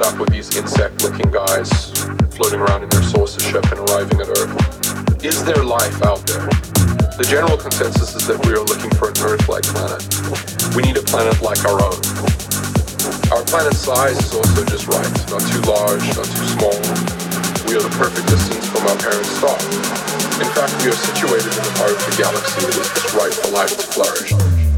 ended up with these insect-looking guys floating around in their saucer ship and arriving at Earth. Is there life out there? The general consensus is that we are looking for an Earth-like planet. We need a planet like our own. Our planet's size is also just right. Not too large, not too small. We are the perfect distance from our parent star. In fact, we are situated in the part of the galaxy that is just right for life to flourish.